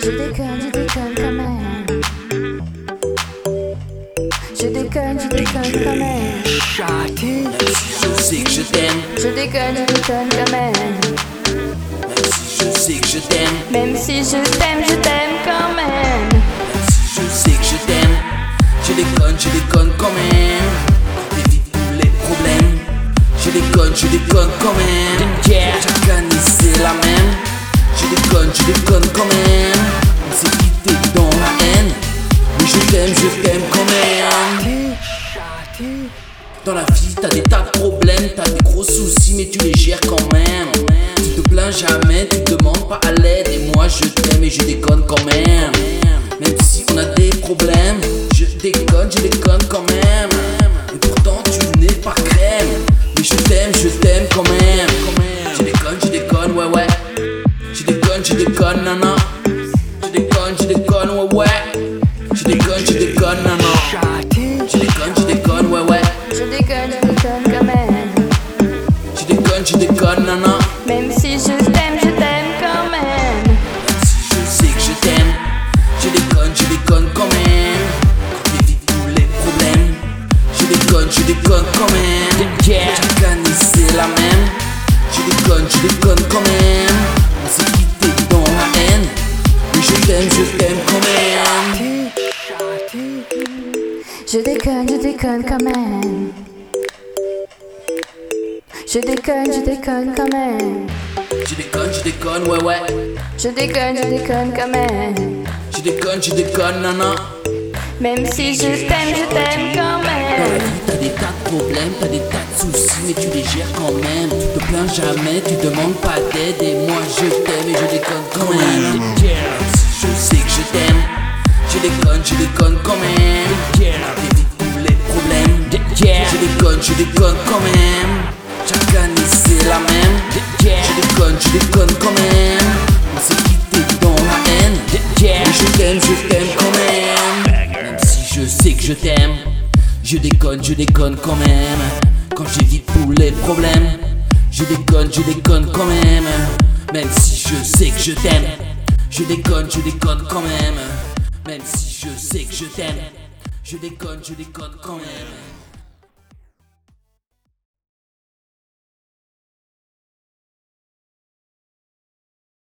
Je déconne, je déconne quand même. Je déconne, je déconne quand même. Je sais que je t'aime, Je déconne, je déconne quand même. même si je sais que je t'aime, Même si je t'aime, je t'aime quand même. même si je sais que je t'aime, je déconne, je déconne quand même. T'évites tous les problèmes, je déconne, je déconne quand même. Année c'est la même, je déconne, je déconne quand même. On s'est quitté dans la haine, mais je t'aime, je t'aime quand même. Dans la vie, t'as des tas de problèmes, t'as des gros soucis, mais tu les gères quand même. Tu te plains jamais, tu demandes pas à l'aide, et moi je t'aime et je déconne quand même. Même si on a des problèmes, je déconne, je déconne quand même. Et pourtant tu n'es pas crème, mais je t'aime, je t'aime quand même. Non, non. Même si je t'aime, je t'aime quand même. Même si je sais que je t'aime, je déconne, je déconne quand même. T'évites tous les problèmes. Je déconne, je déconne quand même. Chaque année c'est la même. Je déconne, je déconne quand même. On s'est quitté dans la haine. Mais je t'aime, je t'aime quand même. Je déconne, je déconne quand même. Je déconne, je déconne quand même. Je déconne, je déconne, ouais, ouais. Je déconne, je déconne quand même. Je déconne, je déconne, non, non. Même si je t'aime, je t'aime quand Dans la même. vie, t'as des tas de problèmes, t'as des tas de soucis, mais tu les gères quand même. Tu te plains jamais, tu demandes pas d'aide, et moi je t'aime et je déconne quand même. Je sais que je t'aime, je déconne, je déconne quand même. T'évites tous les problèmes. Je déconne, je déconne quand même. Chaque année c'est la même. Je déconne, je déconne quand même. On s'est quitté dans la haine. Mais je t'aime, je t'aime quand même. Même si je sais que je t'aime, je déconne, je déconne quand même. Quand j'évite tous les problèmes, je déconne, je déconne quand même. Même si je sais que je t'aime, je déconne, je déconne quand même. Même si je sais que je t'aime, je déconne, je déconne quand même.